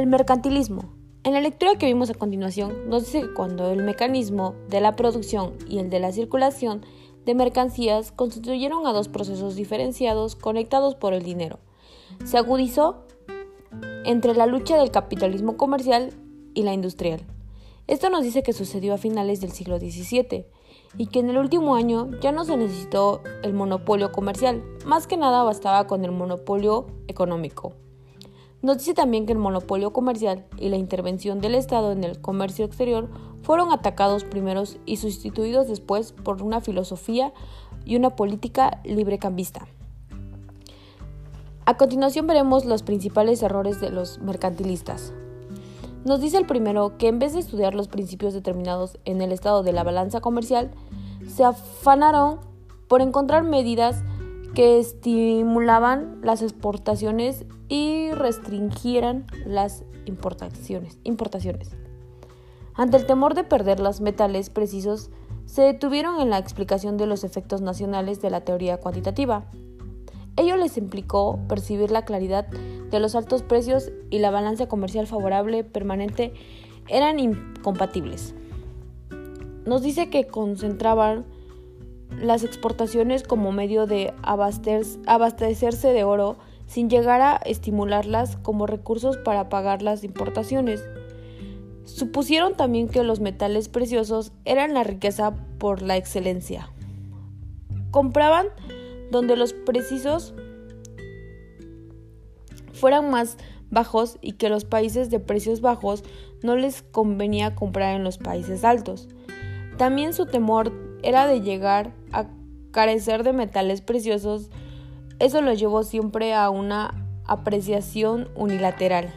El mercantilismo. En la lectura que vimos a continuación nos dice que cuando el mecanismo de la producción y el de la circulación de mercancías constituyeron a dos procesos diferenciados conectados por el dinero, se agudizó entre la lucha del capitalismo comercial y la industrial. Esto nos dice que sucedió a finales del siglo XVII y que en el último año ya no se necesitó el monopolio comercial, más que nada bastaba con el monopolio económico. Nos dice también que el monopolio comercial y la intervención del Estado en el comercio exterior fueron atacados primeros y sustituidos después por una filosofía y una política librecambista. A continuación veremos los principales errores de los mercantilistas. Nos dice el primero que en vez de estudiar los principios determinados en el estado de la balanza comercial, se afanaron por encontrar medidas que estimulaban las exportaciones y restringieran las importaciones. importaciones. Ante el temor de perder los metales precisos, se detuvieron en la explicación de los efectos nacionales de la teoría cuantitativa. Ello les implicó percibir la claridad de los altos precios y la balanza comercial favorable permanente eran incompatibles. Nos dice que concentraban las exportaciones como medio de abastecerse de oro sin llegar a estimularlas como recursos para pagar las importaciones. Supusieron también que los metales preciosos eran la riqueza por la excelencia. Compraban donde los precisos fueran más bajos y que los países de precios bajos no les convenía comprar en los países altos. También su temor era de llegar a carecer de metales preciosos. Eso lo llevó siempre a una apreciación unilateral.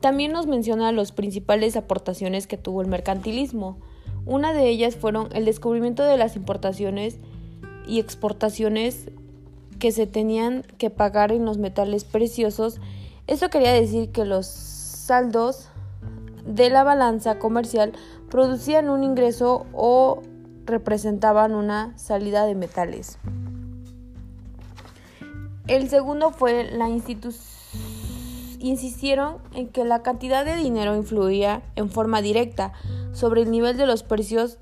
También nos menciona las principales aportaciones que tuvo el mercantilismo. Una de ellas fueron el descubrimiento de las importaciones y exportaciones que se tenían que pagar en los metales preciosos. Eso quería decir que los saldos de la balanza comercial producían un ingreso o representaban una salida de metales. El segundo fue la institución. Insistieron en que la cantidad de dinero influía en forma directa sobre el nivel de los precios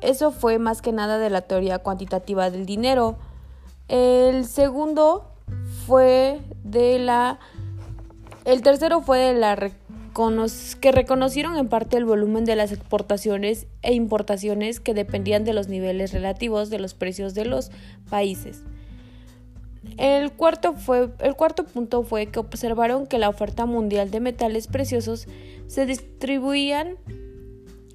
eso fue más que nada de la teoría cuantitativa del dinero. El segundo fue de la... El tercero fue de la que reconocieron en parte el volumen de las exportaciones e importaciones que dependían de los niveles relativos de los precios de los países. El cuarto, fue, el cuarto punto fue que observaron que la oferta mundial de metales preciosos se distribuían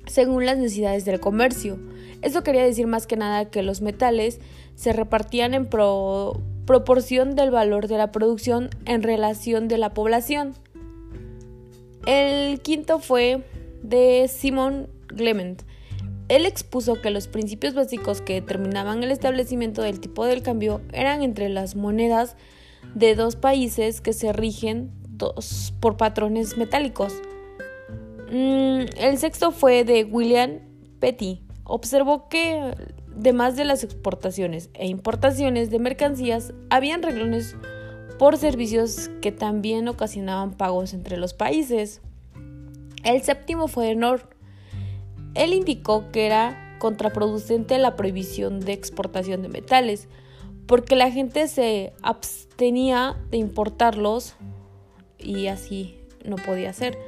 según las necesidades del comercio. Esto quería decir más que nada que los metales se repartían en proporción del valor de la producción en relación de la población. El quinto fue de Simon Clement. Él expuso que los principios básicos que determinaban el establecimiento del tipo del cambio eran entre las monedas de dos países que se rigen por patrones metálicos. Mm, el sexto fue de William Petty observó que, además de las exportaciones e importaciones de mercancías, habían reglones por servicios que también ocasionaban pagos entre los países. El séptimo fue de Nord. Él indicó que era contraproducente la prohibición de exportación de metales, porque la gente se abstenía de importarlos y así no podía ser.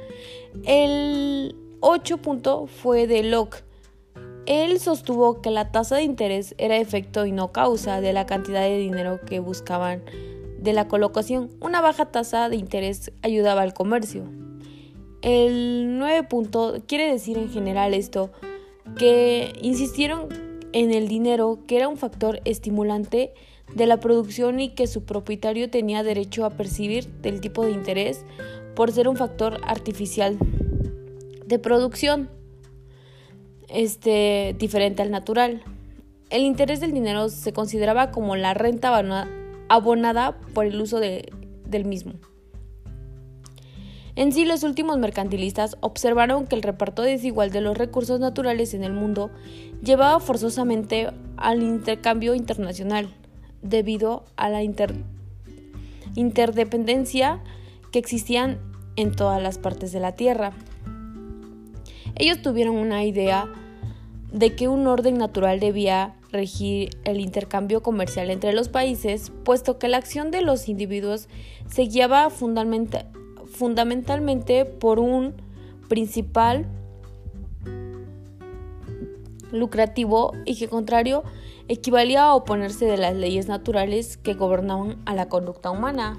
El 8 punto fue de Locke. Él sostuvo que la tasa de interés era efecto y no causa de la cantidad de dinero que buscaban de la colocación. Una baja tasa de interés ayudaba al comercio. El 9 punto quiere decir en general esto, que insistieron en el dinero que era un factor estimulante de la producción y que su propietario tenía derecho a percibir del tipo de interés por ser un factor artificial de producción este, diferente al natural. El interés del dinero se consideraba como la renta abonada por el uso del mismo. En sí, los últimos mercantilistas observaron que el reparto desigual de los recursos naturales en el mundo llevaba forzosamente al intercambio internacional, debido a la interdependencia que existían en todas las partes de la Tierra. Ellos tuvieron una idea de que un orden natural debía regir el intercambio comercial entre los países, puesto que la acción de los individuos se guiaba fundamentalmente por un principal lucrativo y que contrario equivalía a oponerse de las leyes naturales que gobernaban a la conducta humana.